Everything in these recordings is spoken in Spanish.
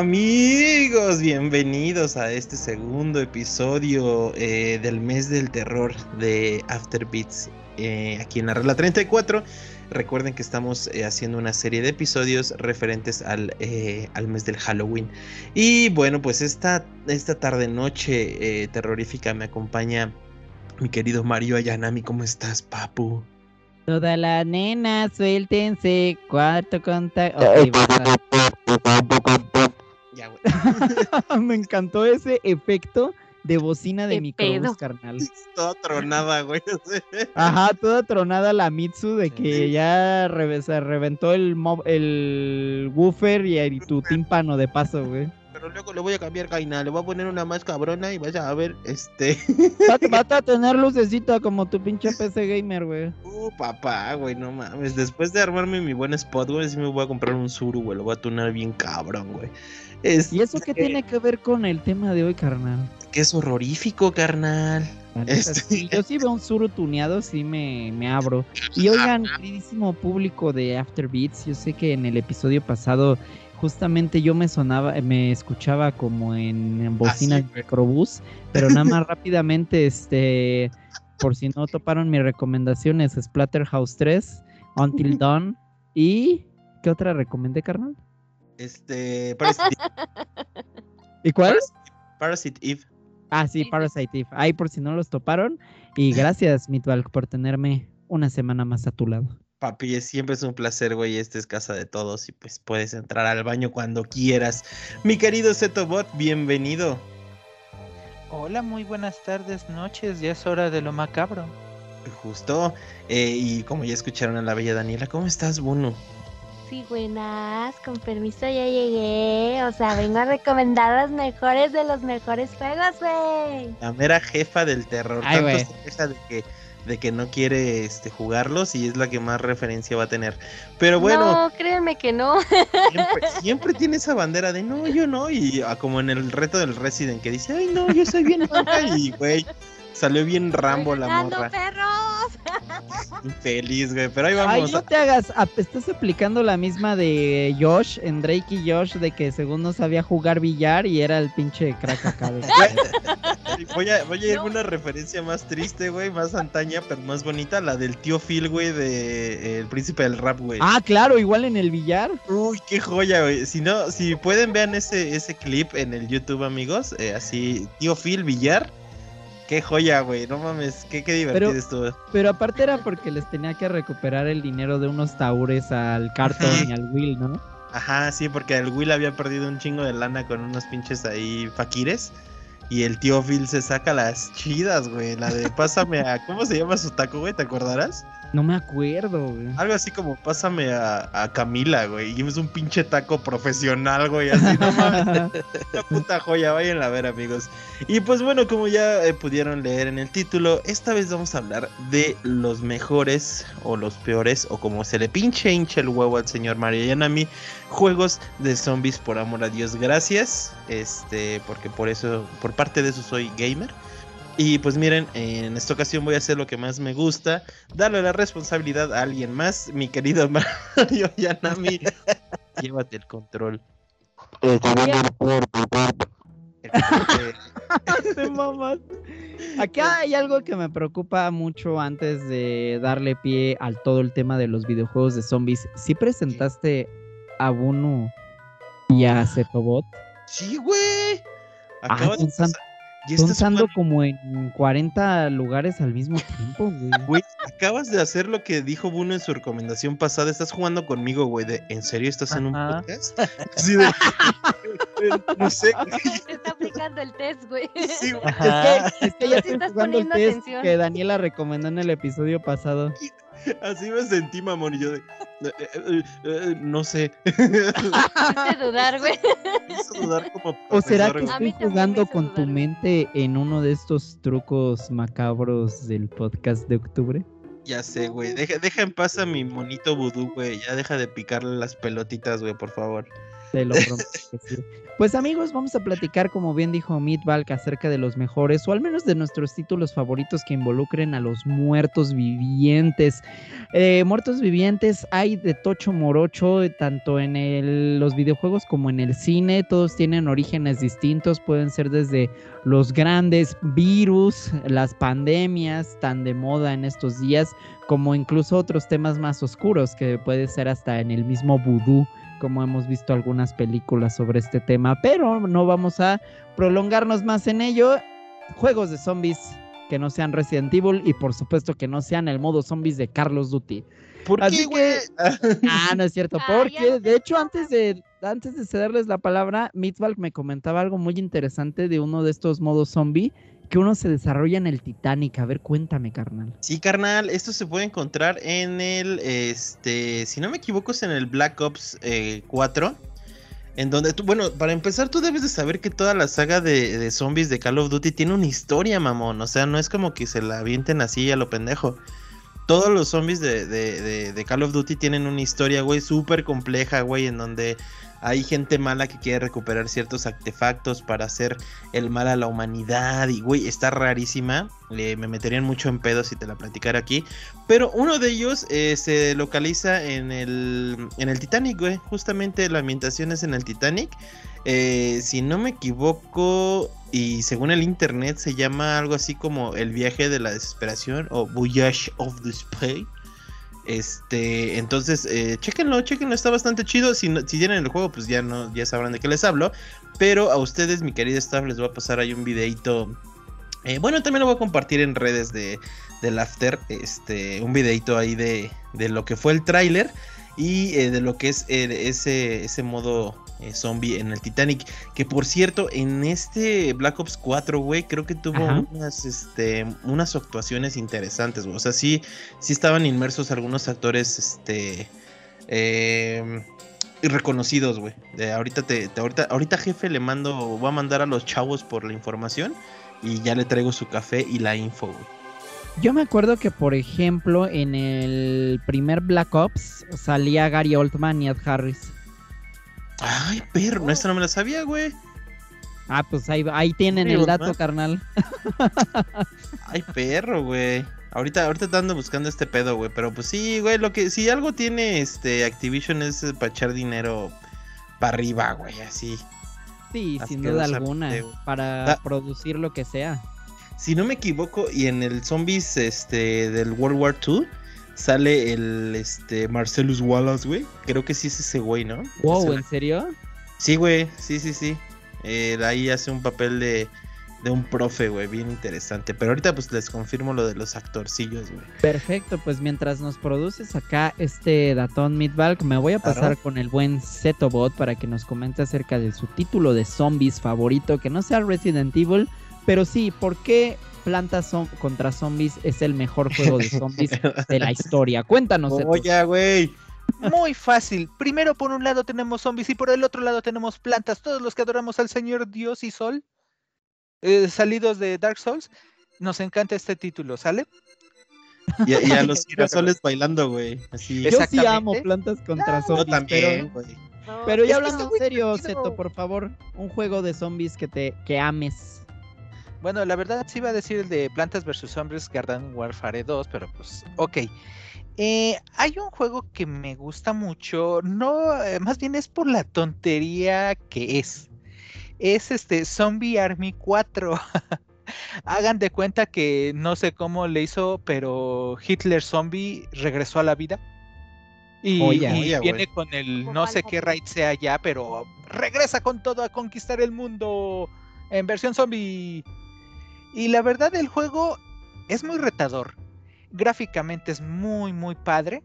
Amigos, bienvenidos a este segundo episodio eh, del mes del terror de Afterbeats eh, aquí en la regla 34. Recuerden que estamos eh, haciendo una serie de episodios referentes al, al, mes del Halloween. Y bueno, pues esta, esta tarde noche terrorífica me acompaña mi querido Mario Ayanami. ¿Cómo estás, papu? Toda la nena, suéltense. Cuarto contacto. Me encantó ese efecto de bocina de microbús, carnal. Toda tronada, güey. Ajá, toda tronada la Mitsu de que ya se reventó el, el woofer y, tu tímpano de paso, güey. Pero luego le voy a cambiar gaina, le voy a poner una más cabrona y vaya a ver, este. Va, a tener lucecita como tu pinche PC gamer, güey. Uh, papá, güey, no mames. Después de armarme mi buen spot, güey, sí me voy a comprar un Zuru, güey. Lo voy a tunar bien cabrón, güey. ¿Y eso qué tiene que ver con el tema de hoy, carnal? Que es horrorífico, carnal. Este... yo sí veo un suru tuneado, sí me, me abro. Y oigan, queridísimo público de Afterbeats, yo sé que en el episodio pasado justamente yo me sonaba, me escuchaba como en, bocina de microbús, pero nada más rápidamente, este, por si no toparon mis recomendaciones, Splatterhouse 3, Until Dawn y ¿qué otra recomendé, carnal? Este. Parasite ¿Y cuál? Parasite, Eve. Ah, sí, Parasite Eve. Ahí por si no los toparon. Y gracias, Mitwalk, por tenerme una semana más a tu lado. Papi, siempre es un placer, güey. Esta es casa de todos y pues puedes entrar al baño cuando quieras. Mi querido Zetobot, bienvenido. Hola, muy buenas tardes, noches. Ya es hora de lo macabro. Justo. Eh, y como ya escucharon a la bella Daniela, ¿cómo estás, Bono? Sí, buenas, con permiso ya llegué. O sea, vengo a recomendar los mejores de los mejores juegos, güey. La mera jefa del terror. Ay, Tanto se de que, de que no quiere este, jugarlos y es la que más referencia va a tener. Pero bueno. No, créanme que no. Siempre, tiene esa bandera de no, yo no. Y ah, como en el reto del Resident que dice, ay, no, yo soy bien Y, güey, Salió bien Rambo la morra. perros! Infeliz, güey. Pero ahí vamos. Ay, no te hagas. Estás aplicando la misma de Josh, en Drake y Josh, de que según no sabía jugar billar y era el pinche crack acá. voy a, voy a ir a una referencia más triste, güey, más antaña, pero más bonita, la del tío Phil, güey, de eh, El Príncipe del Rap, güey. Ah, claro, igual en el billar. Uy, qué joya, güey. Si no, si pueden, vean ese, ese clip en el YouTube, amigos. Eh, así, tío Phil, billar Qué joya, güey. No mames, qué, qué divertido estuvo. Pero aparte era porque les tenía que recuperar el dinero de unos taures al Carton y al Will, ¿no? Ajá, sí, porque el Will había perdido un chingo de lana con unos pinches ahí faquires. Y el tío Phil se saca las chidas, güey. La de pásame a. ¿Cómo se llama su taco, güey? ¿Te acordarás? No me acuerdo, güey. Algo así como pásame a, Camila, güey. Y es un pinche taco profesional, güey. Así, no mames. Una puta joya. Vayan a ver, amigos. Y pues bueno, como ya eh, pudieron leer en el título, esta vez vamos a hablar de los mejores o los peores, o como se le pinche hincha el huevo al señor Mario Yanami, juegos de zombies por amor a Dios. Gracias. Este, porque por eso, por parte de eso soy gamer. Y pues miren, en esta ocasión voy a hacer lo que más me gusta, darle la responsabilidad a alguien más, mi querido Mario Yanami. Llévate el control. Acá hay algo que me preocupa mucho antes de darle pie al todo el tema de los videojuegos de zombies. ¿Sí presentaste a Bunu y a Zetobot? Sí, güey. Acabo de Están como en 40 lugares al mismo tiempo, güey. Güey, acabas de hacer lo que dijo Buno en su recomendación pasada. Estás jugando conmigo, güey. De, ¿En serio estás en un podcast? Sí, de, no sé. Está aplicando el test, güey. Sí, güey. Es que, es que ya estoy jugando el test atención. que Daniela recomendó en el episodio pasado. Así me sentí, mamón. Y yo de. Eh, eh, eh, no sé. Me dudar, güey. Me dudar como. ¿O será que estoy jugando con tu mente en uno de estos trucos macabros del podcast de octubre? Ya sé, güey. Deja, deja en paz a mi monito vudú, güey. Ya deja de picarle las pelotitas, güey, por favor. Te lo prometo que sí. Pues amigos, vamos a platicar, como bien dijo Meatbalk, acerca de los mejores, o al menos de nuestros títulos favoritos que involucren a los muertos vivientes. Eh, muertos vivientes hay de Tocho Morocho, tanto en el- los videojuegos como en el cine. Todos tienen orígenes distintos, pueden ser desde los grandes virus, las pandemias tan de moda en estos días, como incluso otros temas más oscuros, que puede ser hasta en el mismo vudú como hemos visto algunas películas sobre este tema, pero no vamos a prolongarnos más en ello. Juegos de zombies que no sean Resident Evil y por supuesto que no sean el modo zombies de Carlos Duty. ¿Por Así qué, güey? Ah, no es cierto, Ah, porque no de hecho antes de antes de cederles la palabra, Mitzvalk me comentaba algo muy interesante de uno de estos modos zombie que uno se desarrolla en el Titanic. A ver, cuéntame, carnal. Sí, carnal, esto se puede encontrar en el, este, si no me equivoco, es en el Black Ops eh, 4. En donde bueno, para empezar, tú debes de saber que toda la saga de, de zombies de Call of Duty tiene una historia, mamón. O sea, no es como que se la avienten así a lo pendejo. Todos los zombies de, de, de- de Call of Duty tienen una historia, güey, súper compleja, güey, en donde hay gente mala que quiere recuperar ciertos artefactos para hacer el mal a la humanidad. Y, güey, está rarísima. Me meterían mucho en pedo si te la platicara aquí. Pero uno de ellos eh, se localiza en el, en el Titanic, güey. Justamente la ambientación es en el Titanic. Eh, si no me equivoco, y según el internet se llama algo así como el viaje de la desesperación o Voyage of Despair. Este, entonces, eh, chéquenlo, chéquenlo, está bastante chido. Si, tienen el juego, pues ya no, ya sabrán de qué les hablo. Pero a ustedes, mi querida staff, les voy a pasar ahí un videito. eh, bueno, también lo voy a compartir en redes de, del After. Este, un videito ahí de, lo que fue el tráiler. Y eh, de lo que es eh, ese modo eh, zombie en el Titanic. Que por cierto, en este Black Ops 4, güey, creo que tuvo Ajá. unas, este, unas actuaciones interesantes, güey. O sea, sí, sí estaban inmersos algunos actores, este, eh, reconocidos, güey. Ahorita te, te- ahorita, ahorita jefe le mando, voy a mandar a los chavos por la información y ya le traigo su café y la info, güey. Yo me acuerdo que, por ejemplo, en el primer Black Ops salía Gary Oldman y Ed Harris. Ay, perro, no, esta no me la sabía, güey. Ah, pues ahí, ahí tienen el dato, carnal. Ay, perro, güey. Ahorita, ahorita te ando buscando este pedo, güey. Pero pues sí, güey, lo que, si algo tiene este Activision es eh, para echar dinero para arriba, güey, así. Sí, sin duda alguna. Para Ah. producir lo que sea. Si no me equivoco, y en el Zombies este, del World War II sale el este, Marcellus Wallace, güey. Creo que sí es ese güey, ¿no? Wow, Ese- ¿en serio? Sí, güey, sí, sí, sí. Eh, ahí hace un papel de, de un profe, güey, bien interesante. Pero ahorita pues les confirmo lo de los actorcillos, güey. Perfecto, pues mientras nos produces acá este datón Midvalk, me voy a pasar con el buen Zetobot para que nos comente acerca de su título de zombies favorito, que no sea Resident Evil, pero sí, ¿por qué Plantas Zom- contra Zombies es el mejor juego de zombies de la historia? Cuéntanos. Oye, güey. Muy fácil. Primero por un lado tenemos zombies y por el otro lado tenemos plantas. Todos los que adoramos al Señor Dios y Sol, eh, salidos de Dark Souls, nos encanta este título, ¿sale? Y, a- y a los girasoles bailando, güey. Así. Yo sí amo Plantas contra Zombies, también, pero, pero ya hablando en serio. Zeto, por favor, un juego de zombies que te que ames. Bueno, la verdad sí iba a decir el de Plantas vs Zombies Garden Warfare 2, pero pues, ok. Eh, hay un juego que me gusta mucho, no, eh, más bien es por la tontería que es. Es este Zombie Army 4. Hagan de cuenta que no sé cómo le hizo, pero Hitler Zombie regresó a la vida. Y, Oye. y Oye, viene con el no sé qué raid sea ya, pero regresa con todo a conquistar el mundo en versión zombie. Y la verdad el juego es muy retador. Gráficamente es muy muy padre.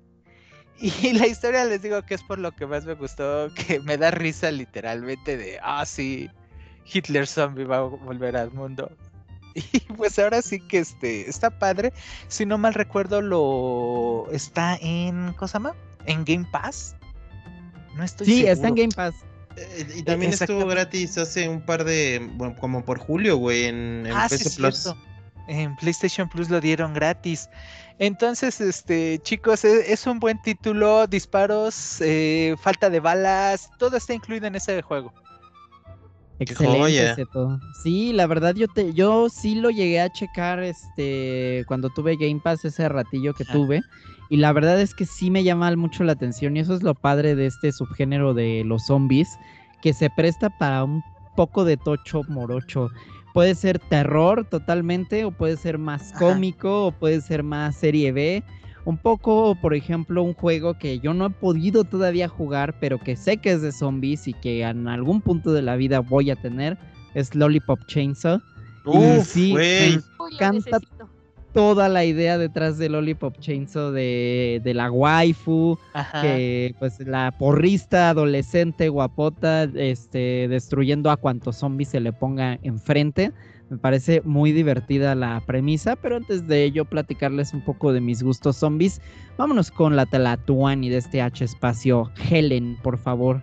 Y la historia les digo que es por lo que más me gustó, que me da risa literalmente de, ah sí, Hitler zombie va a volver al mundo. Y pues ahora sí que este está padre. Si no mal recuerdo lo está en ¿cómo se llama? En Game Pass. No estoy Sí, está en seguro. Game Pass. Eh, y también estuvo gratis hace un par de, bueno, como por julio, güey, en, en Ah, sí, PC Plus. cierto. En PlayStation Plus lo dieron gratis. Entonces, este, chicos, e- es, un buen título, disparos, eh, falta de balas, todo está incluido en ese juego. Excelente. Sí, la verdad yo te, yo sí lo llegué a checar este cuando tuve Game Pass ese ratillo que tuve. Y la verdad es que sí me llama mucho la atención. Y eso es lo padre de este subgénero de los zombies. Que se presta para un poco de tocho morocho. Puede ser terror totalmente. O puede ser más Ajá. cómico. O puede ser más serie B. Un poco, por ejemplo, un juego que yo no he podido todavía jugar, pero que sé que es de zombies y que en algún punto de la vida voy a tener, es Lollipop Chainsaw. Y sí, güey. me Uy, lo Canta- necesito. Toda la idea detrás de Lollipop Chainsaw de, de la waifu, Ajá. que pues la porrista adolescente guapota, este, destruyendo a cuantos zombies se le ponga enfrente. Me parece muy divertida la premisa, pero antes de ello platicarles un poco de mis gustos zombies, vámonos con la Telatuani de este H espacio. Helen, por favor.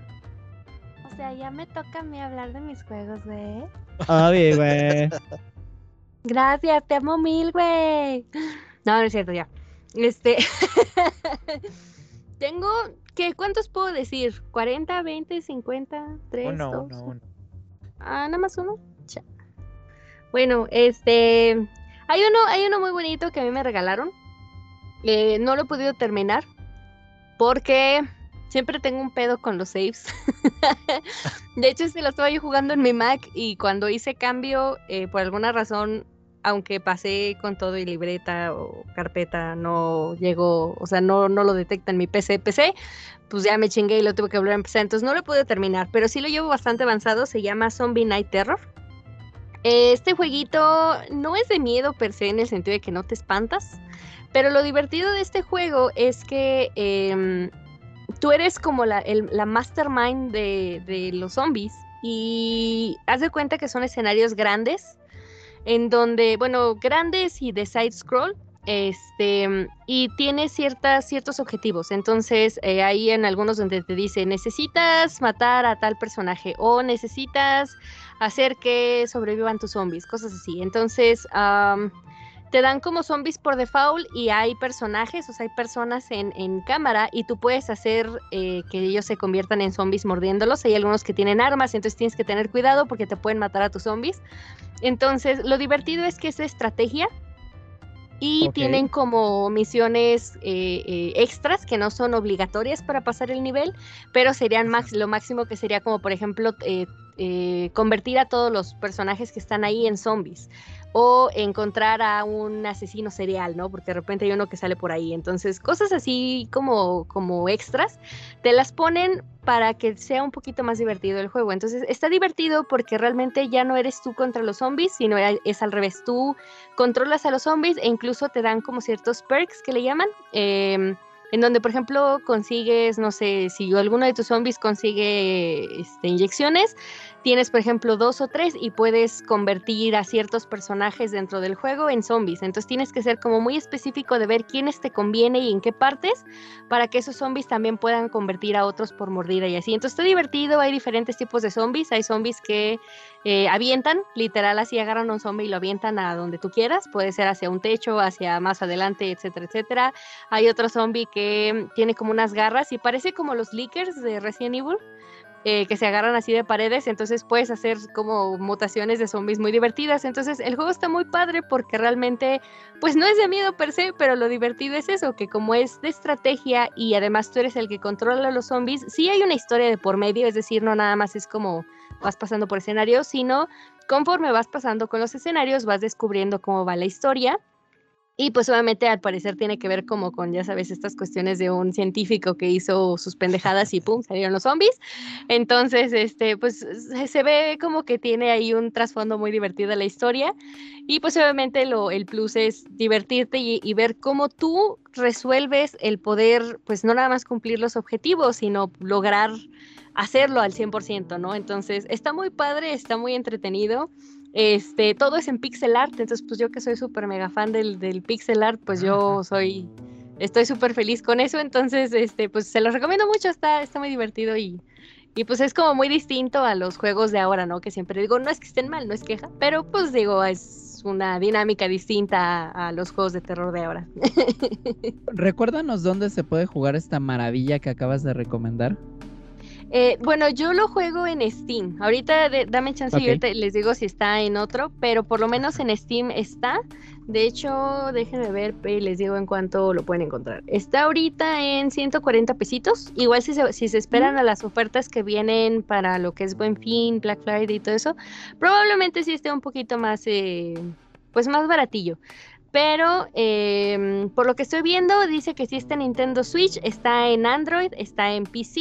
O sea, ya me toca a mí hablar de mis juegos, güey. Ay, güey. Gracias, te amo mil, güey. No, no es cierto, ya. Este. Tengo. ¿qué, ¿Cuántos puedo decir? ¿40, 20, 50, 3? Uno, uno, uno. Ah, nada más uno. Cha. Bueno, este. Hay uno, hay uno muy bonito que a mí me regalaron. Eh, no lo he podido terminar. Porque siempre tengo un pedo con los saves. de hecho, este lo estaba yo jugando en mi Mac. Y cuando hice cambio, eh, por alguna razón, aunque pasé con todo y libreta o carpeta, no llegó, o sea, no, no lo detecta en mi PC. PC, pues ya me chingué y lo tuve que volver a empezar. Entonces no lo pude terminar, pero sí lo llevo bastante avanzado. Se llama Zombie Night Terror. Este jueguito no es de miedo per se en el sentido de que no te espantas, pero lo divertido de este juego es que em, tú eres como la, la mastermind de, de los zombies y haz de cuenta que son escenarios grandes en donde, bueno, grandes y de side scroll, este, y tiene ciertas, ciertos objetivos. Entonces, eh, hay en algunos donde te dice, necesitas matar a tal personaje o necesitas hacer que sobrevivan tus zombies, cosas así. Entonces, te dan como zombies por default y hay personajes, o sea, hay personas en, en cámara y tú puedes hacer eh, que ellos se conviertan en zombies mordiéndolos. Hay algunos que tienen armas, entonces tienes que tener cuidado porque te pueden matar a tus zombies. Entonces, lo divertido es que es estrategia y tienen como misiones eh, eh, extras que no son obligatorias para pasar el nivel, pero serían max lo máximo que sería como, por ejemplo, eh, convertir a todos los personajes que están ahí en zombies o encontrar a un asesino serial, ¿no? Porque de repente hay uno que sale por ahí. Entonces, cosas así como, como extras, te las ponen para que sea un poquito más divertido el juego. Entonces, está divertido porque realmente ya no eres tú contra los zombies, sino e- es al revés. Tú controlas a los zombies e incluso te dan como ciertos perks que le llaman. em, en donde, por ejemplo, consigues, no sé, si alguno de tus zombies consigue este, inyecciones, tienes, por ejemplo, dos o tres y puedes convertir a ciertos personajes dentro del juego en zombies. Entonces tienes que ser como muy específico de ver quiénes te conviene y en qué partes para que esos zombies también puedan convertir a otros por mordida y así. Entonces está divertido, hay diferentes tipos de zombies. Hay zombies que eh, avientan, literal, así agarran a un zombie y lo avientan a donde tú quieras. Puede ser hacia un techo, hacia más adelante, etcétera, etcétera. Hay otro zombie que tiene como unas garras y parece como los leakers de Resident Evil eh, que se agarran así de paredes, entonces puedes hacer como mutaciones de zombies muy divertidas. Entonces el juego está muy padre porque realmente, pues no es de miedo per se, pero lo divertido es eso, que como es de estrategia y además tú eres el que controla a los zombies, sí hay una historia de por medio, es decir, no nada más es como vas pasando por escenarios, sino conforme vas pasando con los escenarios vas descubriendo cómo va la historia. Y pues obviamente al parecer tiene que ver como con, ya sabes, estas cuestiones de un científico que hizo sus pendejadas y pum, salieron los zombies. Entonces, este, pues se, ve como que tiene ahí un trasfondo muy divertido la historia. Y pues obviamente lo, el plus es divertirte y, y ver cómo tú resuelves el poder, pues no nada más cumplir los objetivos, sino lograr hacerlo al 100%, ¿no? Entonces, está muy padre, está muy entretenido. Este, todo es en pixel art, entonces pues yo que soy súper mega fan del, del pixel art, pues yo soy, estoy súper feliz con eso, entonces, este, pues se los recomiendo mucho, está, está muy divertido y, y pues es como muy distinto a los juegos de ahora, ¿no? Que siempre digo, no es que estén mal, no es queja, pero pues digo, es una dinámica distinta a, a los juegos de terror de ahora. Recuérdanos dónde se puede jugar esta maravilla que acabas de recomendar. Eh, bueno, yo lo juego en Steam. Ahorita de- dame chance y Ok. ahorita les digo si está en otro, pero por lo menos en Steam está. De hecho, déjenme ver y les digo en cuánto lo pueden encontrar. Está ahorita en 140 pesitos. Igual si se, si se esperan a las ofertas que vienen para lo que es Buen Fin, Black Friday y todo eso, probablemente sí esté un poquito más, eh, pues más baratillo. Pero em, por lo que estoy viendo, dice que sí está en Nintendo Switch, está en Android, está en PC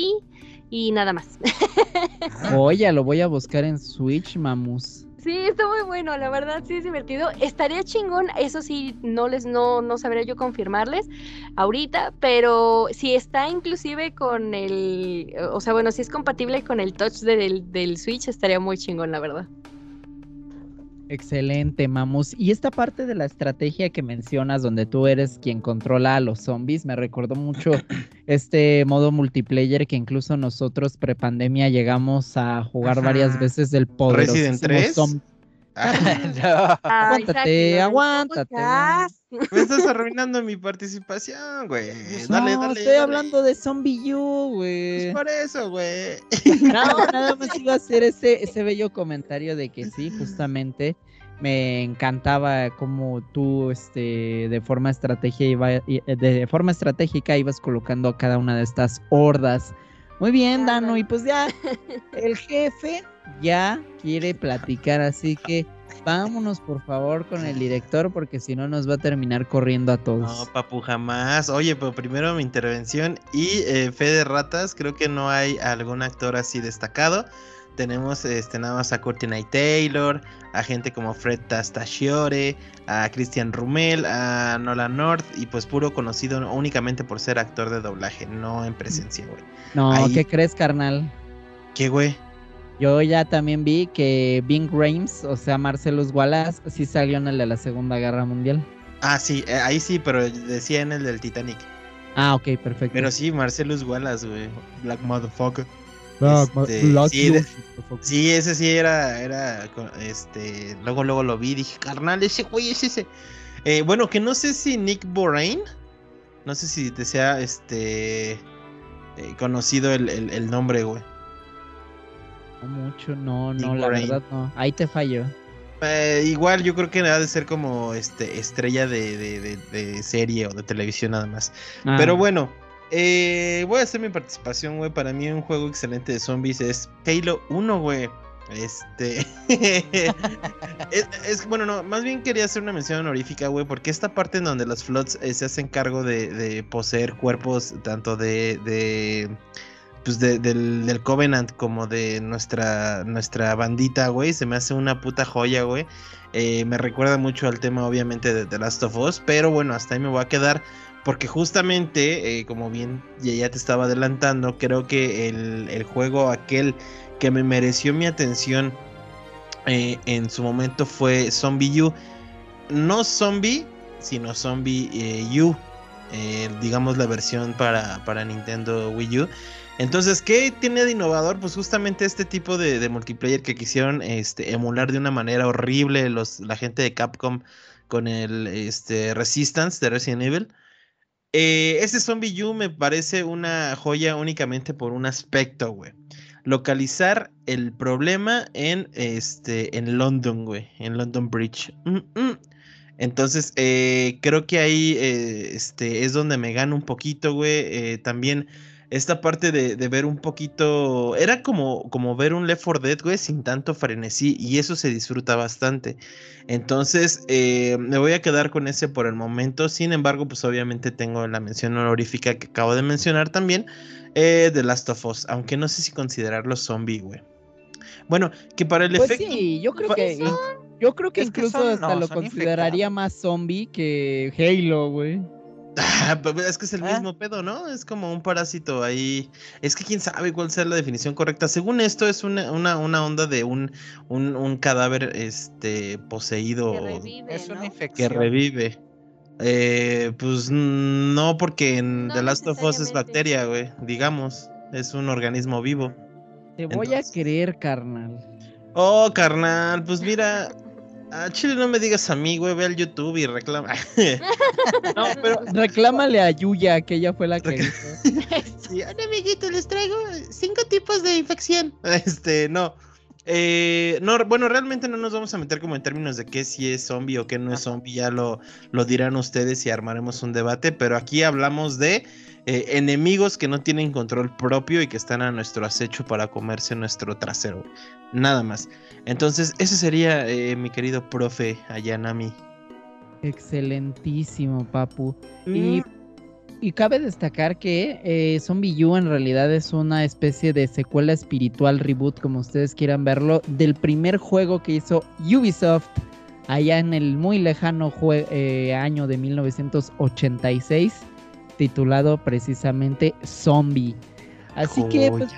y nada más. Oye, lo voy a buscar en Switch, mamus. Sí, está muy bueno, la verdad sí es divertido. Estaría chingón, eso sí, no les, no, no sabría yo confirmarles ahorita, pero si está inclusive con el, o sea, bueno, si es compatible con el touch del, del Switch, estaría muy chingón, la verdad. Excelente, mamus. Y esta parte de la estrategia que mencionas, donde tú eres quien controla a los zombies, me recordó mucho este modo multiplayer que incluso nosotros prepandemia llegamos a jugar varias veces del poder. Resident 3. Ah, No. Ay, Aguántate, no, aguántate. Me estás arruinando mi participación, güey. Dale, no, dale. estoy dale. hablando de Zombie U, Pues güey. por eso, güey. No, nada más iba a hacer ese, ese bello comentario de que sí, justamente me encantaba cómo tú, este, de forma estrategia iba, de forma estratégica ibas colocando a cada una de estas hordas. Muy bien, Ah, Dano, y pues ya, el jefe ya quiere platicar, así que vámonos por favor con el director, porque si no nos va a terminar corriendo a No, todos. papu, jamás. Oye, pero primero mi intervención y eh, fe de ratas. Creo que no hay algún actor así destacado. Tenemos este, nada más a Courtney Taylor, a gente como Fred Tastachiore, a Christian Rumel, a Nolan North y pues puro conocido únicamente por ser actor de doblaje, no en presencia, güey. no, ahí- ¿qué crees, carnal? ¿Qué, güey? Yo ya también vi que Bing Rames, o sea, Marcelus Wallace, sí salió en el de la Segunda Guerra Mundial. Ah, sí, eh, ahí sí, pero decía en el del Titanic. Ah, ok, perfecto. Pero sí, Marcellus Wallace, güey. Black Motherfucker. Este, Black sí, ese sí era, era, este, luego, luego lo vi, dije, carnal, ese güey es ese. Eh, bueno, que no sé si Nick Borain, no sé si te sea, este, eh, conocido el, el- el nombre, güey. No mucho, no, no, Nick la verdad no. Ahí te fallo. Eh, igual yo creo que ha de ser como, este, estrella de, de- de- de serie o de televisión nada más. Ah, Pero bueno, eh, voy a hacer mi participación, güey. Para mí un juego excelente de zombies es Halo 1, güey. Este... es, es- bueno, no, más bien quería hacer una mención honorífica, güey, porque esta parte en donde los Floods eh, se hacen cargo de, poseer cuerpos tanto de... de pues de- del, del Covenant como de nuestra, nuestra bandita, güey, se me hace una puta joya, güey. Eh, me recuerda mucho al tema, obviamente, de The Last of Us, pero bueno, hasta ahí me voy a quedar. Porque justamente, eh, como bien ya, te estaba adelantando, creo que el, el juego aquel que me mereció mi atención eh, en su momento fue Zombie U. No Zombie, sino Zombie eh, U. eh, digamos la versión para, para Nintendo Wii U. Entonces, ¿qué tiene de innovador? Pues justamente este tipo de, de multiplayer que quisieron este, emular de una manera horrible los, la gente de Capcom con el este, Resistance de Resident Evil. Este Zombie U me parece una joya únicamente por un aspecto, güey. Localizar el problema en este en London, güey, en London Bridge. Entonces, eh, creo que ahí eh, este, es donde me gana un poquito, güey. También esta parte de, de ver un poquito. Era como, como ver un Left 4 Dead, güey, sin tanto frenesí. Y eso se disfruta bastante. Entonces, eh, me voy a quedar con ese por el momento. Sin embargo, pues obviamente tengo la mención honorífica que acabo de mencionar también. Eh, The Last of Us. Aunque no sé si considerarlo zombie, güey. Bueno, que para el Pues efecto. sí, yo creo que yo creo que Es que incluso son- hasta no, lo consideraría más zombie que Halo, güey. Ah, pero es que es el ¿Ah? mismo pedo, ¿no? Es como un parásito ahí. Es que quién sabe cuál sea la definición correcta. Según esto, es una, una, una onda de un, un, un cadáver este poseído Que revive, Es una ¿no? que infección. revive. Eh, pues no, porque en No The Last of Us es bacteria, güey. Digamos. Es un organismo vivo. Te voy Entonces- a creer, carnal. Oh, carnal, pues mira. A Chile no me digas a mí, güey, ve al YouTube y reclama. no, pero reclámale a Yuya, que ella fue la que hizo. sí, amiguito, les traigo cinco tipos de infección. Este, no. Eh, no, bueno, realmente no nos vamos a meter como en términos de qué si es zombie o qué no es zombie, ya lo, lo dirán ustedes y armaremos un debate, pero aquí hablamos de eh, enemigos que no tienen control propio y que están a nuestro acecho para comerse nuestro trasero. Nada más. Entonces, ese sería eh, mi querido profe Ayanami. Excelentísimo, Papu. Y, mm. cabe destacar que eh, Zombie U en realidad es una especie de secuela espiritual, reboot, como ustedes quieran verlo, del primer juego que hizo Ubisoft allá en el muy lejano año de 1986 titulado precisamente Zombie. Así que pues,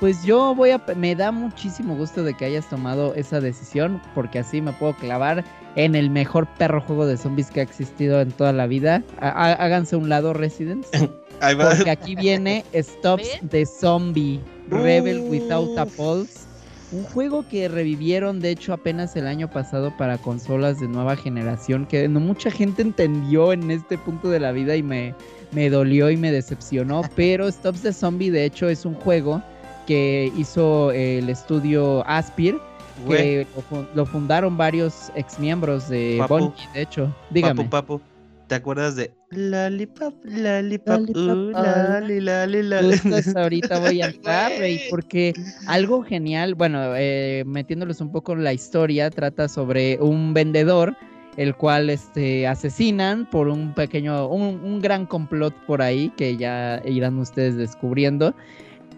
pues, yo voy a me da muchísimo gusto de que hayas tomado esa decisión porque así me puedo clavar en el mejor perro juego de zombies que ha existido en toda la vida. háganse un lado Residents. Porque aquí viene Stops the Zombie Rebel Without a Pulse. Un juego que revivieron de hecho apenas el año pasado para consolas de nueva generación que no mucha gente entendió en este punto de la vida y me me dolió y me decepcionó, pero Stops the Zombie de hecho es un juego que hizo el estudio Aspir, que lo, fundaron varios exmiembros de Bungie, de hecho. Dígame. Papu, papu, ¿te acuerdas de Lollipop, Lollipop, uh, ahorita voy a entrar, rey, porque algo genial, bueno, eh, metiéndoles un poco en la historia, trata sobre un vendedor el cual este, asesinan por un pequeño, un, gran complot por ahí que ya irán ustedes descubriendo.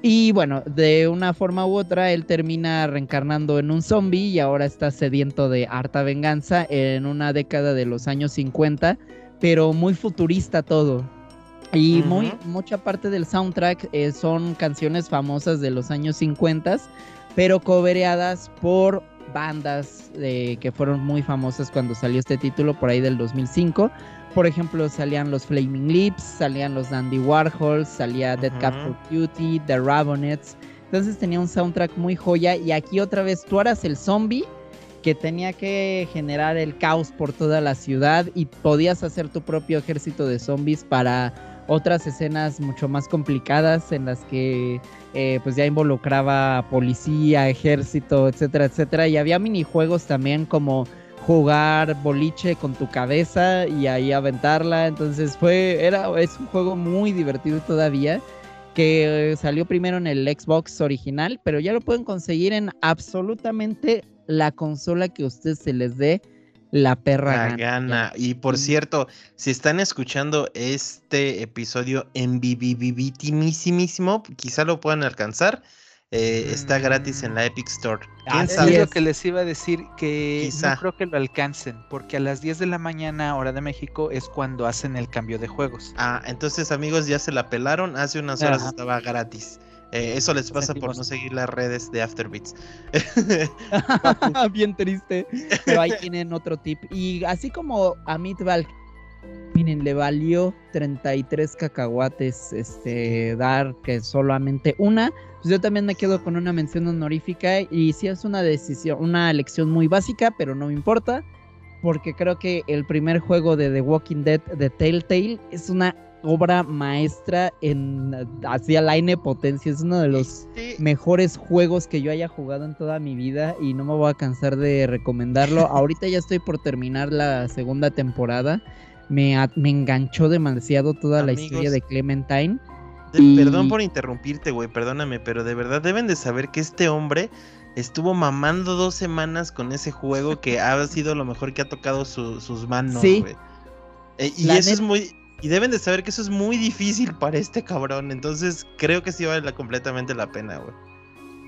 Y bueno, de una forma u otra, él termina reencarnando en un zombie y ahora está sediento de harta venganza en una década de los años 50, pero muy futurista todo. Y muy, mucha parte del soundtrack eh, son canciones famosas de los años 50, pero cobereadas por bandas eh, que fueron muy famosas cuando salió este título por ahí del 2005. Por ejemplo, salían los Flaming Lips, salían los Dandy Warhols, salía Dead Cat for Cutie, The Rabonettes. Entonces tenía un soundtrack muy joya y aquí otra vez tú eras el zombie que tenía que generar el caos por toda la ciudad y podías hacer tu propio ejército de zombies para otras escenas mucho más complicadas en las que eh, pues ya involucraba policía, ejército, etcétera, etcétera. Y había minijuegos también como jugar boliche con tu cabeza y ahí aventarla. Entonces fue, era, es un juego muy divertido todavía que salió primero en el Xbox original, pero ya lo pueden conseguir en absolutamente la consola que usted se les dé la perra gana. Y por cierto, si están escuchando este episodio en vivivitimísimo, quizá lo puedan alcanzar. Eh, está gratis en la Epic Store. ¿Quién sabe? lo que les iba a decir? Que no creo que lo alcancen, porque a las 10 de la mañana, hora de México, es cuando hacen el cambio de juegos. Ah, entonces amigos, ya se la pelaron. Hace unas horas estaba gratis. Eh, eso les pasa por no seguir las redes de Afterbeats. Bien triste. Pero ahí tienen otro tip. Y así como a Midval, miren, le valió 33 cacahuates este, dar que solamente una. Pues yo también me quedo con una mención honorífica. Y sí es una decisión, una elección muy básica, pero no me importa. Porque creo que el primer juego de The Walking Dead de Telltale es una obra maestra en hacia la N potencia. Es uno de los este mejores juegos que yo haya jugado en toda mi vida y no me voy a cansar de recomendarlo. Ahorita ya estoy por terminar la segunda temporada. Me, me enganchó demasiado toda la historia de Clementine. Perdón por interrumpirte, güey, perdóname, pero de verdad deben de saber que este hombre estuvo mamando dos semanas con ese juego que ha sido lo mejor que ha tocado sus manos, sí. Eh, y eso es muy, y deben de saber que eso es muy difícil para este cabrón. Entonces creo que sí vale completamente la pena, güey.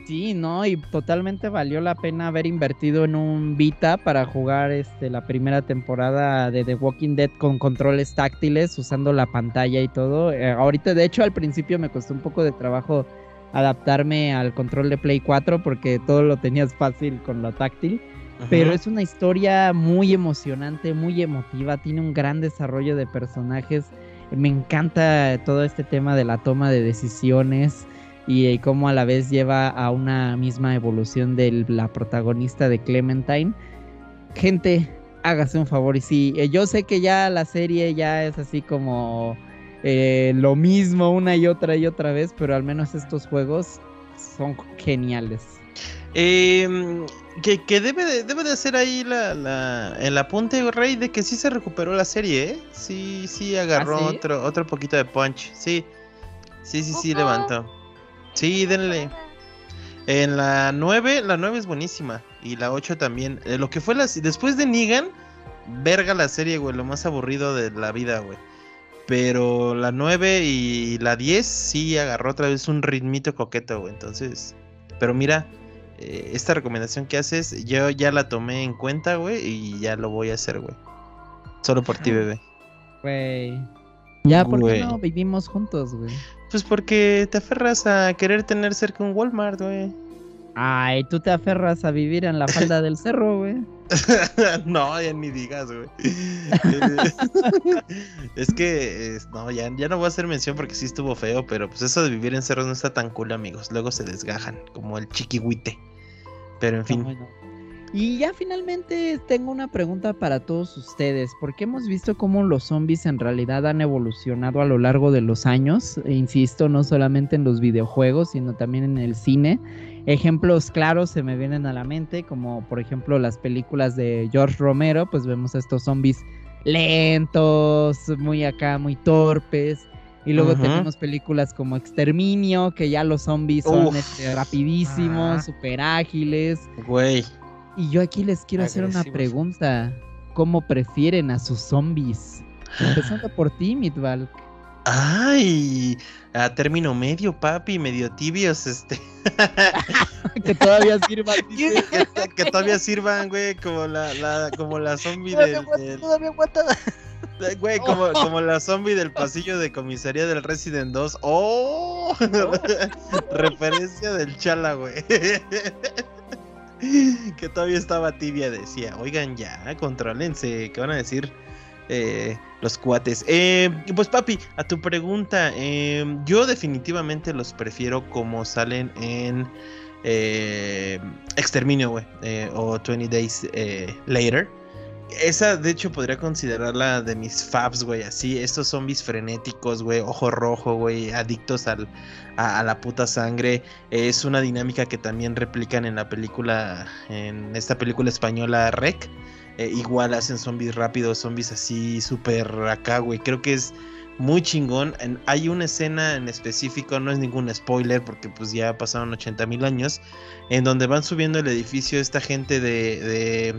Sí, no, y totalmente valió la pena haber invertido en un Vita para jugar este la primera temporada de The Walking Dead con controles táctiles, usando la pantalla y todo. Eh, ahorita, de hecho, al principio me costó un poco de trabajo adaptarme al control de Play 4 porque todo lo tenías fácil con lo táctil. Pero es una historia muy emocionante, muy emotiva, tiene un gran desarrollo de personajes. Me encanta todo este tema de la toma de decisiones y, cómo a la vez lleva a una misma evolución de la protagonista de Clementine. gente, hágase un favor. Y sí, eh, yo sé que ya la serie ya es así como eh, lo mismo una y otra y otra vez, pero al menos estos juegos son geniales. Eh, que, que debe, de, debe de hacer ahí la, la, el apunte, Rey, de que sí se recuperó la serie, ¿eh? Sí, sí agarró ¿Ah, sí? otro, otro poquito de punch. Sí, sí, sí, sí levantó. Sí, denle. En la 9, la 9 es buenísima. Y la 8 también. Eh, lo que fue la... Después de Negan, verga la serie, güey. Lo más aburrido de la vida, güey. Pero la 9 y la 10 sí agarró otra vez un ritmito coqueto, güey. Entonces... Pero mira, eh, esta recomendación que haces, yo ya la tomé en cuenta, güey. Y ya lo voy a hacer, güey. Solo por ti, Ajá. bebé. Güey. Ya, ¿por qué no vivimos juntos, güey? Pues porque te aferras a querer tener cerca un Walmart, güey. Ay, tú te aferras a vivir en la falda del cerro, güey. no, ya ni digas, güey. Es que, no, ya, ya no voy a hacer mención porque sí estuvo feo, pero pues eso de vivir en cerros no está tan cool, amigos. Luego se desgajan, como el chiquihuite. Pero en fin. Bueno. Y ya finalmente tengo una pregunta para todos ustedes, porque hemos visto cómo los zombies en realidad han evolucionado a lo largo de los años, e insisto, no solamente en los videojuegos, sino también en el cine. Ejemplos claros se me vienen a la mente, como por ejemplo las películas de George Romero, pues vemos a estos zombies lentos, muy acá, muy torpes. Y luego tenemos películas como Exterminio, que ya los zombies son Uf. este, rapidísimos, Ajá. super ágiles. Güey. Y yo aquí les quiero hacer una pregunta. ¿Cómo prefieren a sus zombies? Empezando por ti, Midval. Ay, a término medio, papi, medio tibios, este. que todavía sirva. que, que- que todavía sirvan, güey, como la, la, como la zombie del, todavía aguanta. Güey, como, como la zombie del pasillo de comisaría del Resident 2. ¡Oh! Referencia del chala, güey. que todavía estaba tibia, decía. Oigan, ya, contrólense. ¿Qué van a decir eh, los cuates? Eh, pues, papi, a tu pregunta. eh, yo definitivamente los prefiero como salen en eh, Exterminio, güey. o 20 Days Later. Esa, de hecho, podría considerarla de mis faves, güey. Así, estos zombies frenéticos, güey. Ojo rojo, güey. Adictos al, a, a la puta sangre. Es una dinámica que también replican en la película, en esta película española Rec. Eh, igual hacen zombies rápidos, zombies así, súper acá, güey. Creo que es muy chingón. Hay una escena en específico, no es ningún spoiler, porque pues ya pasaron 80 mil años, en donde van subiendo el edificio esta gente de, de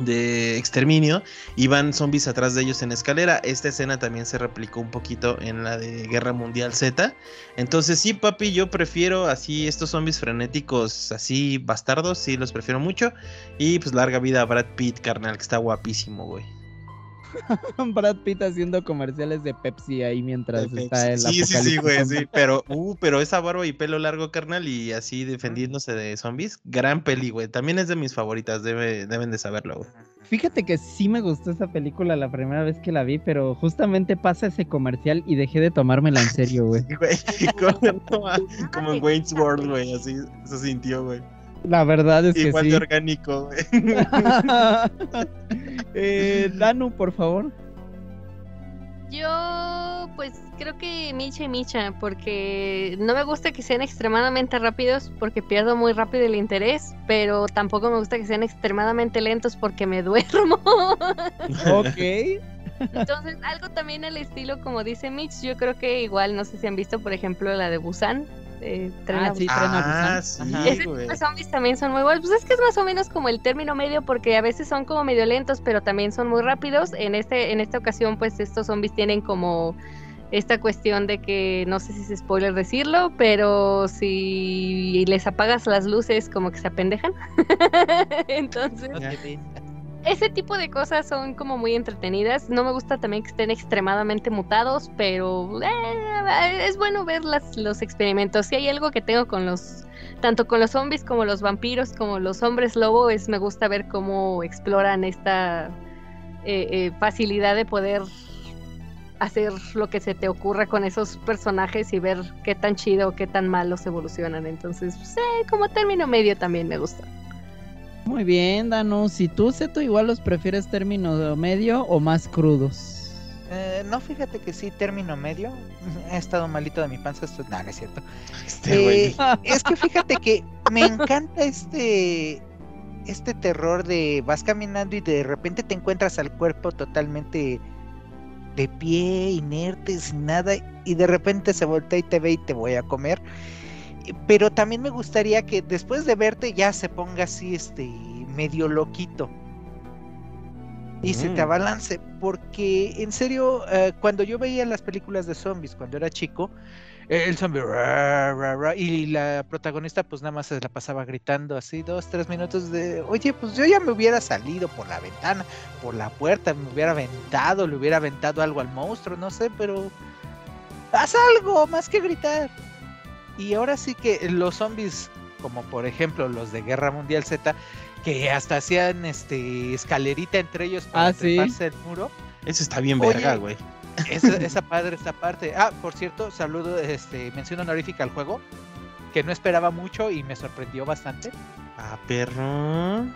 de exterminio y van zombies atrás de ellos en escalera. Esta escena también se replicó un poquito en la de Guerra Mundial Z. Entonces sí, papi, yo prefiero así estos zombies frenéticos, así bastardos, sí los prefiero mucho. Y pues larga vida a Brad Pitt, carnal, que está guapísimo, güey. Brad Pitt haciendo comerciales de Pepsi ahí mientras De está el sí, sí, sí, güey, sí, pero, uh, pero esa barba y pelo largo, carnal, y así defendiéndose de zombies, gran peli, güey. También es de mis favoritas, debe, deben de saberlo, güey. Fíjate que sí me gustó esa película la primera vez que la vi, pero justamente pasa ese comercial y dejé de tomármela en serio, güey. Güey, como, como en Wayne's World, güey, así se sintió, güey. La verdad es que Igual sí. de orgánico, güey. eh, Danu, por favor. Yo, pues creo que Micha y Micha, porque no me gusta que sean extremadamente rápidos porque pierdo muy rápido el interés, pero tampoco me gusta que sean extremadamente lentos porque me duermo. Ok. Entonces, algo también al estilo, como dice Mitch, yo creo que igual, no sé si han visto, por ejemplo, la de Busan. Eh, Tren Ah, sí, Busan. Tren a Ah, Busan. sí, Ajá. Ese güey. tipo de zombies también son muy buenos. Pues es que es más o menos como el término medio, porque a veces son como medio lentos, pero también son muy rápidos. En este, en esta ocasión, pues estos zombies tienen como esta cuestión de que no sé si es spoiler decirlo, pero si les apagas las luces, como que se apendejan. Entonces, ese tipo de cosas son como muy entretenidas. No me gusta también que estén extremadamente mutados, pero eh, es bueno ver las, los experimentos. Si hay algo que tengo con los, tanto con los zombies como los vampiros, como los hombres lobo, es me gusta ver cómo exploran esta eh, eh, facilidad de poder hacer lo que se te ocurra con esos personajes y ver qué tan chido o qué tan malos evolucionan. Entonces, pues, eh, como término medio también me gusta. Muy bien, Danus. Si tú, Seto, igual los prefieres término medio o más crudos. Eh, no, fíjate que sí, término medio. He estado malito de mi panza. Esto... No, no es cierto. Este Eh, es que fíjate que me encanta este este terror de vas caminando y de repente te encuentras al cuerpo totalmente de pie, inerte, sin nada, y de repente se voltea y te ve y te voy a comer. Pero también me gustaría que después de verte ya se ponga así, este, medio loquito. Y se te Mm. abalance, porque en serio, eh, cuando yo veía las películas de zombies cuando era chico, eh, el zombie ra, ra, ra, y la protagonista pues nada más se la pasaba gritando así dos, tres minutos de, oye, pues yo ya me hubiera salido por la ventana, por la puerta, me hubiera aventado, le hubiera aventado algo al monstruo, no sé, pero haz algo más que gritar. Y ahora sí que los zombies, como por ejemplo los de Guerra Mundial Z, que hasta hacían este escalerita entre ellos para Ah, sí. treparse el muro. Eso está bien Oye, verga, güey. Esa, esa padre, esta parte. Ah, por cierto, saludo, este, mención honorífica al juego, que no esperaba mucho y me sorprendió bastante. Ah, perro.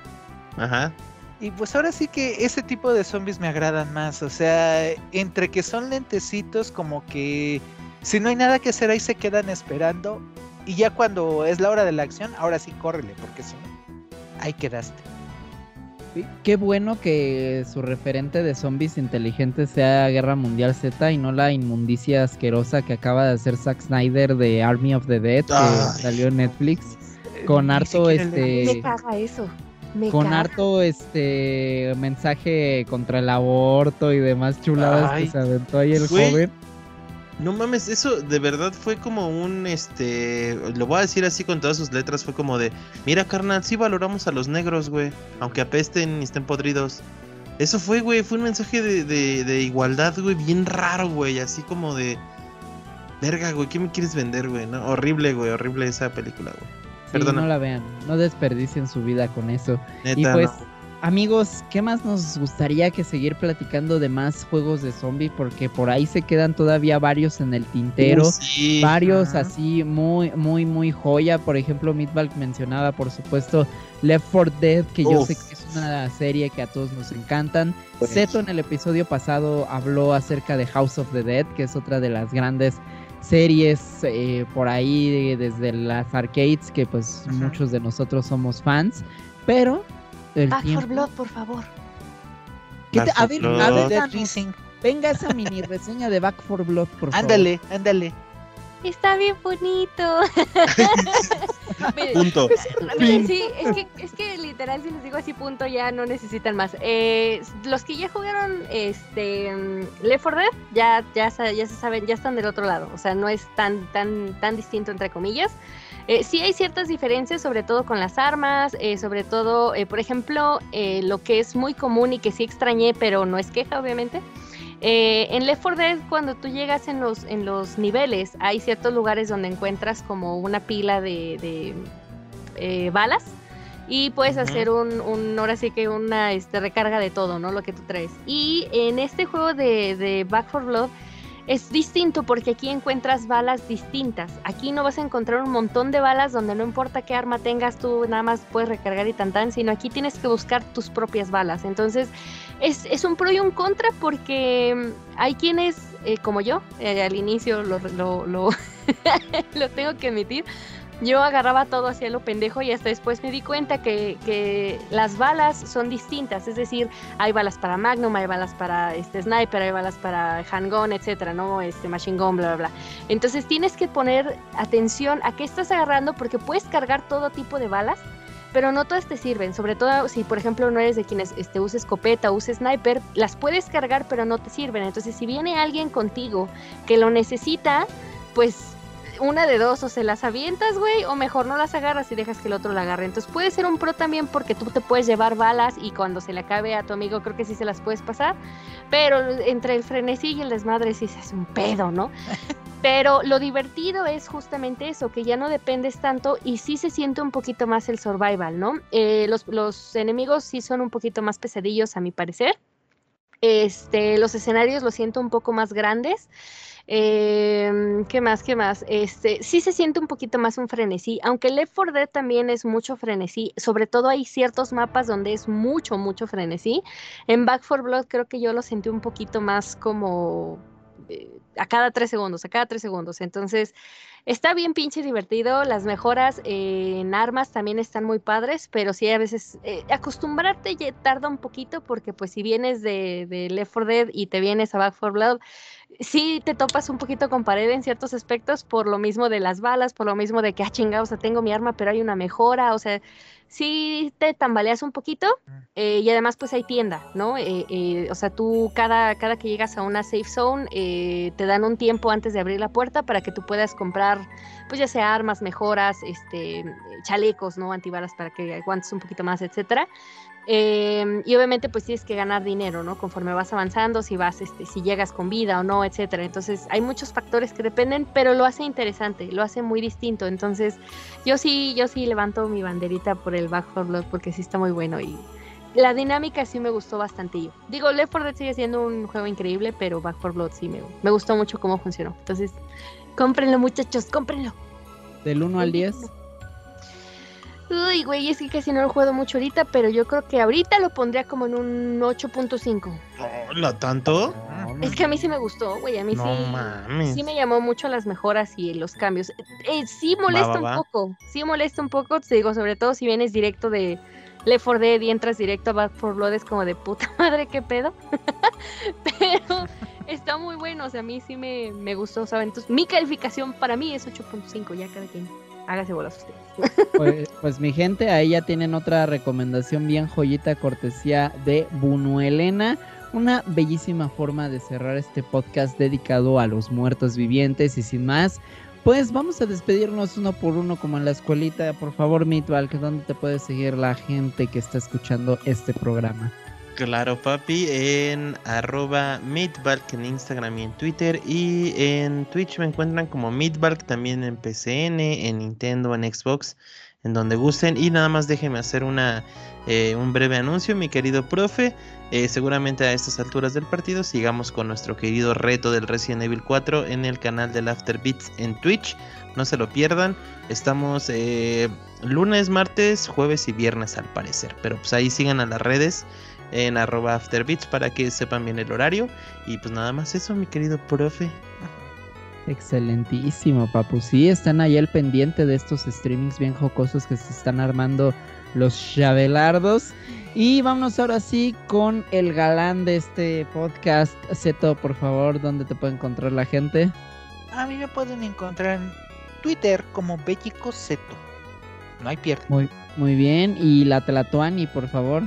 Ajá. Y pues ahora sí que ese tipo de zombies me agradan más. O sea, entre que son lentecitos, como que si no hay nada que hacer ahí se quedan esperando. Y ya cuando es la hora de la acción, ahora sí córrele, porque si no, ahí quedaste. Sí, Qué bueno que su referente de zombies inteligentes sea Guerra Mundial Z y no la inmundicia asquerosa que acaba de hacer Zack Snyder de Army of the Dead que Ay. salió en Netflix. Con Ni harto, este, Me caga eso. Me con caga. harto este mensaje contra el aborto y demás chuladas Ay. que se aventó ahí el Güey. joven. No mames, eso de verdad fue como un, este, lo voy a decir así con todas sus letras, fue como de, mira carnal, sí valoramos a los negros, güey, aunque apesten y estén podridos. Eso fue, güey, fue un mensaje de, de, de igualdad, güey, bien raro, güey, así como de, verga, güey, ¿qué me quieres vender, güey? No, horrible, güey, horrible esa película, güey. Sí, Perdona. no la vean, no desperdicien su vida con eso. Neta, Y pues, no. Amigos, ¿qué más nos gustaría que seguir platicando de más juegos de zombie? Porque por ahí se quedan todavía varios en el tintero. Uy, sí. varios así muy, muy, muy joya. Por ejemplo, Midbalk mencionaba, por supuesto, Left 4 Dead, que yo sé que es una serie que a todos nos encantan. Pues. Zeto en el episodio pasado habló acerca de House of the Dead, que es otra de las grandes series eh, por ahí de- desde las arcades que pues muchos de nosotros somos fans. Pero el Back tiempo... for Blood, por favor. ¿Qué te- A ver, Blood. a ver, Dead danos, Rising. venga esa mini reseña de Back for Blood, por favor. Ándale, ándale. Está bien bonito. Miren, Punto. Miren, sí, es que, es que literal, si les digo así, punto, ya no necesitan más. Eh, los que ya jugaron este mm, Left 4 Dead, ya, ya, ya se saben, ya están del otro lado. O sea, no es tan, tan, tan distinto, entre comillas. Eh, sí hay ciertas diferencias, sobre todo con las armas, eh, sobre todo, eh, por ejemplo, eh, lo que es muy común y que sí extrañé, pero no es queja, obviamente. En Left 4 Dead, cuando tú llegas en los, en los niveles, hay ciertos lugares donde encuentras como una pila de, de, balas y puedes hacer un, un, ahora sí que una este, recarga de todo, ¿no? Lo que tú traes. Y en este juego de, de Back 4 Blood es distinto porque aquí encuentras balas distintas. Aquí no vas a encontrar un montón de balas donde no importa qué arma tengas, tú nada más puedes recargar y tan tan, sino aquí tienes que buscar tus propias balas. Entonces es, es un pro y un contra porque mm, hay quienes, eh, como yo, eh, al inicio lo, lo, lo, lo tengo que admitir, yo agarraba todo hacia lo pendejo y hasta después me di cuenta que, las balas son distintas, es decir, hay balas para Magnum, hay balas para este Sniper, hay balas para handgun, etcétera, ¿no? Este Machine Gun, bla, bla, bla. Entonces tienes que poner atención a qué estás agarrando porque puedes cargar todo tipo de balas, pero no todas te sirven, sobre todo si por ejemplo no eres de quienes este, usa escopeta o usa sniper, las puedes cargar pero no te sirven. Entonces si viene alguien contigo que lo necesita, pues una de dos, o se las avientas, güey, o mejor no las agarras y dejas que el otro la agarre. Entonces puede ser un pro también porque tú te puedes llevar balas y cuando se le acabe a tu amigo creo que sí se las puedes pasar, pero entre el frenesí y el desmadre sí se hace un pedo, ¿no? Pero lo divertido es justamente eso, que ya no dependes tanto y sí se siente un poquito más el survival, ¿no? Eh, los, los enemigos sí son un poquito más pesadillos a mi parecer. Este, los escenarios los siento un poco más grandes. Em, ¿Qué más? ¿Qué más? Este, sí se siente un poquito más un frenesí, aunque Left 4 Dead también es mucho frenesí, sobre todo hay ciertos mapas donde es mucho, mucho frenesí. En Back 4 Blood creo que yo lo sentí un poquito más como eh, a cada tres segundos, a cada tres segundos. Entonces, Está bien pinche divertido, las mejoras en armas también están muy padres, pero sí a veces eh, acostumbrarte tarda un poquito porque pues si vienes de, de, Left 4 Dead y te vienes a Back 4 Blood, sí te topas un poquito con pared en ciertos aspectos por lo mismo de las balas, por lo mismo de que, ah, chingada, o sea, tengo mi arma, pero hay una mejora, o sea, sí te tambaleas un poquito eh, y además pues hay tienda, ¿no? Eh, eh, o sea, tú cada, cada que llegas a una safe zone te dan un tiempo antes de abrir la puerta para que tú puedas comprar pues ya sea armas, mejoras, este, chalecos, ¿no? Antibalas para que aguantes un poquito más, etcétera. Em, y obviamente pues tienes que ganar dinero, ¿no? Conforme vas avanzando, si vas, este, si llegas con vida o no, etcétera. Entonces hay muchos factores que dependen, pero lo hace interesante, lo hace muy distinto. Entonces yo sí, yo sí levanto mi banderita por el Back 4 Blood porque sí está muy bueno y la dinámica sí me gustó bastante. Digo, Left 4 Dead sigue siendo un juego increíble, pero Back 4 Blood sí me, me gustó mucho cómo funcionó. Entonces, cómprenlo muchachos, cómprenlo. Del 1 al 10. Uy, güey, es que casi no lo he jugado mucho ahorita, pero yo creo que ahorita lo pondría como en un 8.5. ¿Hola, tanto? Es que a mí sí me gustó, güey, a mí sí. Sí me llamó mucho las mejoras y los cambios. Eh, sí molesta un poco, sí molesta un poco, te digo, sobre todo si vienes directo de Left 4 Dead y entras directo a Back 4 Blood, es como de puta madre, qué pedo. pero está muy bueno, o sea, a mí sí me, me gustó, ¿saben? Entonces, mi calificación para mí es 8.5, ya cada quien hágase bolas ustedes. Pues, pues, mi gente, ahí ya tienen otra recomendación bien joyita, cortesía de Bunuelena. Una bellísima forma de cerrar este podcast dedicado a los muertos vivientes y sin más. Pues vamos a despedirnos uno por uno como en la escuelita. Por favor, Mitval, que dónde te puede seguir la gente que está escuchando este programa. Claro, papi, en arroba Meatbalk en Instagram y en Twitter. Y en Twitch me encuentran como Meatbalk, también en PCN, en Nintendo, en Xbox, en donde gusten. Y nada más déjenme hacer una, eh, un breve anuncio, mi querido profe. Eh, seguramente a estas alturas del partido sigamos con nuestro querido reto del Resident Evil 4 en el canal del After Beats en Twitch. No se lo pierdan. Estamos eh, lunes, martes, jueves y viernes al parecer. Pero pues ahí sigan a las redes en arroba afterbeats para que sepan bien el horario. Y pues nada más eso, mi querido profe. Excelentísimo, papu. Sí, están ahí al pendiente de estos streamings bien jocosos que se están armando los chavelardos. Y vámonos ahora sí con el galán de este podcast. Zeto, por favor, ¿dónde te puede encontrar la gente? A mí me pueden encontrar en Twitter como Bellico Zeto. No hay pierde. Muy, muy bien. Y la Tlatuani, por favor.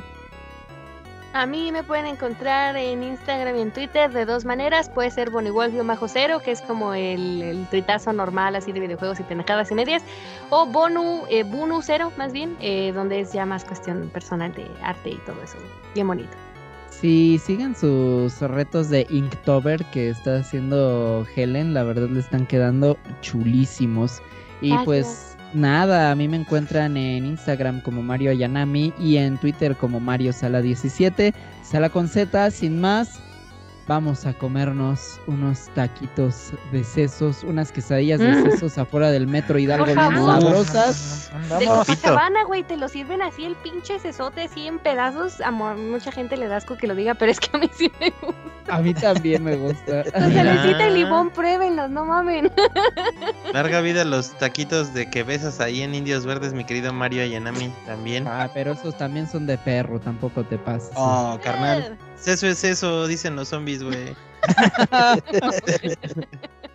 A mí me pueden encontrar en Instagram y en Twitter de dos maneras. Puede ser Bajo cero, que es como el, el tuitazo normal así de videojuegos y pendejadas y medias. O Bonu, eh, Bunu cero, más bien, eh, donde es ya más cuestión personal de arte y todo eso. Bien bonito. Si siguen sus retos de Inktober que está haciendo Helen, la verdad le están quedando chulísimos. Y pues Nada, a mí me encuentran en Instagram como Mario Ayanami y en Twitter como Mario Sala 17. Sala con Z, sin más vamos a comernos unos taquitos de sesos, unas quesadillas de mm. sesos afuera del metro Hidalgo bien sabrosas. De Copacabana, güey, te lo sirven así el pinche sesote así en pedazos. A mucha gente le da asco que lo diga, pero es que a mí sí me gusta. A mí también me gusta. Con salecita y limón, pruébenlos, no mamen. Larga vida los taquitos de que besas ahí en Indios Verdes, mi querido Mario Ayanami, también. Ah, pero esos también son de perro, tampoco te pases. Oh, carnal. Eso es eso, dicen los zombies, güey.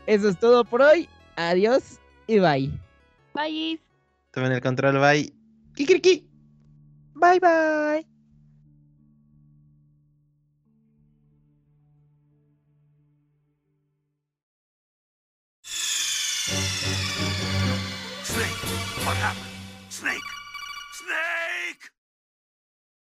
eso es todo por hoy. Adiós y bye. Bye. Tomen el control, bye. Kikiriki. Bye bye.